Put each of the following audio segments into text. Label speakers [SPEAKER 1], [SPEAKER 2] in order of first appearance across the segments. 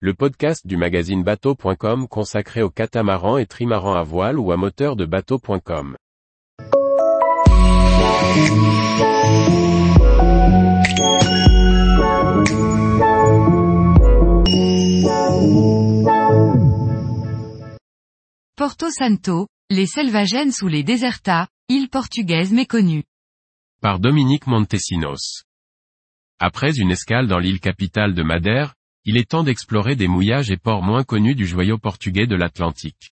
[SPEAKER 1] le podcast du magazine bateau.com consacré aux catamarans et trimarans à voile ou à moteur de bateau.com.
[SPEAKER 2] Porto Santo, les Selvagens ou les Deserta, île portugaise méconnue.
[SPEAKER 1] Par Dominique Montesinos. Après une escale dans l'île capitale de Madère, il est temps d'explorer des mouillages et ports moins connus du joyau portugais de l'Atlantique.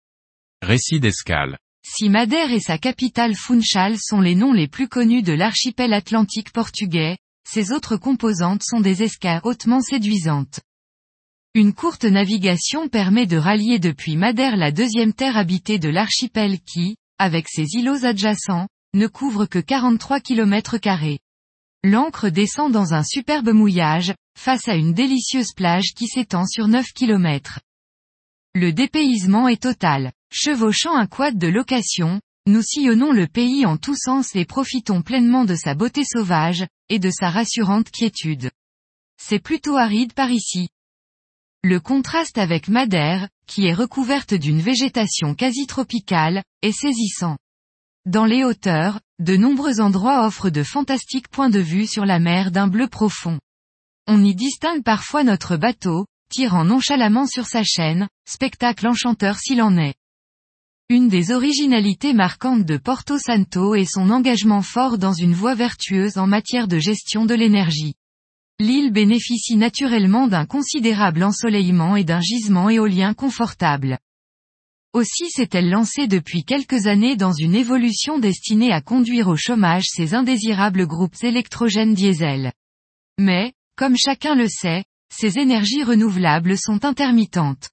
[SPEAKER 1] Récit d'escale.
[SPEAKER 2] Si Madère et sa capitale Funchal sont les noms les plus connus de l'archipel atlantique portugais, ses autres composantes sont des escales hautement séduisantes. Une courte navigation permet de rallier depuis Madère la deuxième terre habitée de l'archipel qui, avec ses îlots adjacents, ne couvre que 43 km. L'ancre descend dans un superbe mouillage, face à une délicieuse plage qui s'étend sur 9 km. Le dépaysement est total. Chevauchant un quad de location, nous sillonnons le pays en tous sens et profitons pleinement de sa beauté sauvage, et de sa rassurante quiétude. C'est plutôt aride par ici. Le contraste avec Madère, qui est recouverte d'une végétation quasi tropicale, est saisissant. Dans les hauteurs, de nombreux endroits offrent de fantastiques points de vue sur la mer d'un bleu profond. On y distingue parfois notre bateau, tirant nonchalamment sur sa chaîne, spectacle enchanteur s'il en est. Une des originalités marquantes de Porto Santo est son engagement fort dans une voie vertueuse en matière de gestion de l'énergie. L'île bénéficie naturellement d'un considérable ensoleillement et d'un gisement éolien confortable. Aussi s'est-elle lancée depuis quelques années dans une évolution destinée à conduire au chômage ces indésirables groupes électrogènes diesel. Mais, comme chacun le sait, ces énergies renouvelables sont intermittentes.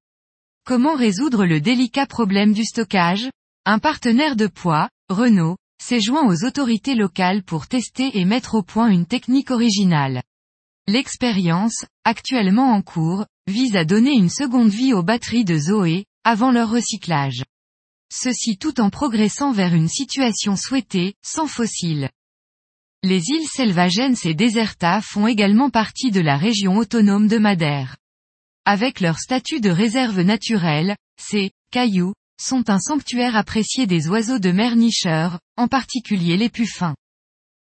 [SPEAKER 2] Comment résoudre le délicat problème du stockage? Un partenaire de poids, Renault, s'est joint aux autorités locales pour tester et mettre au point une technique originale. L'expérience, actuellement en cours, vise à donner une seconde vie aux batteries de Zoé, avant leur recyclage. Ceci tout en progressant vers une situation souhaitée, sans fossiles. Les îles Selvagens et Deserta font également partie de la région autonome de Madère. Avec leur statut de réserve naturelle, ces cailloux sont un sanctuaire apprécié des oiseaux de mer nicheurs, en particulier les puffins.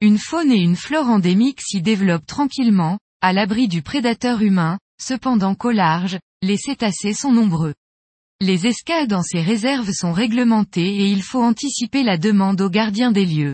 [SPEAKER 2] Une faune et une flore endémiques s'y développent tranquillement, à l'abri du prédateur humain, cependant qu'au large, les cétacés sont nombreux. Les escales dans ces réserves sont réglementées et il faut anticiper la demande aux gardiens des lieux.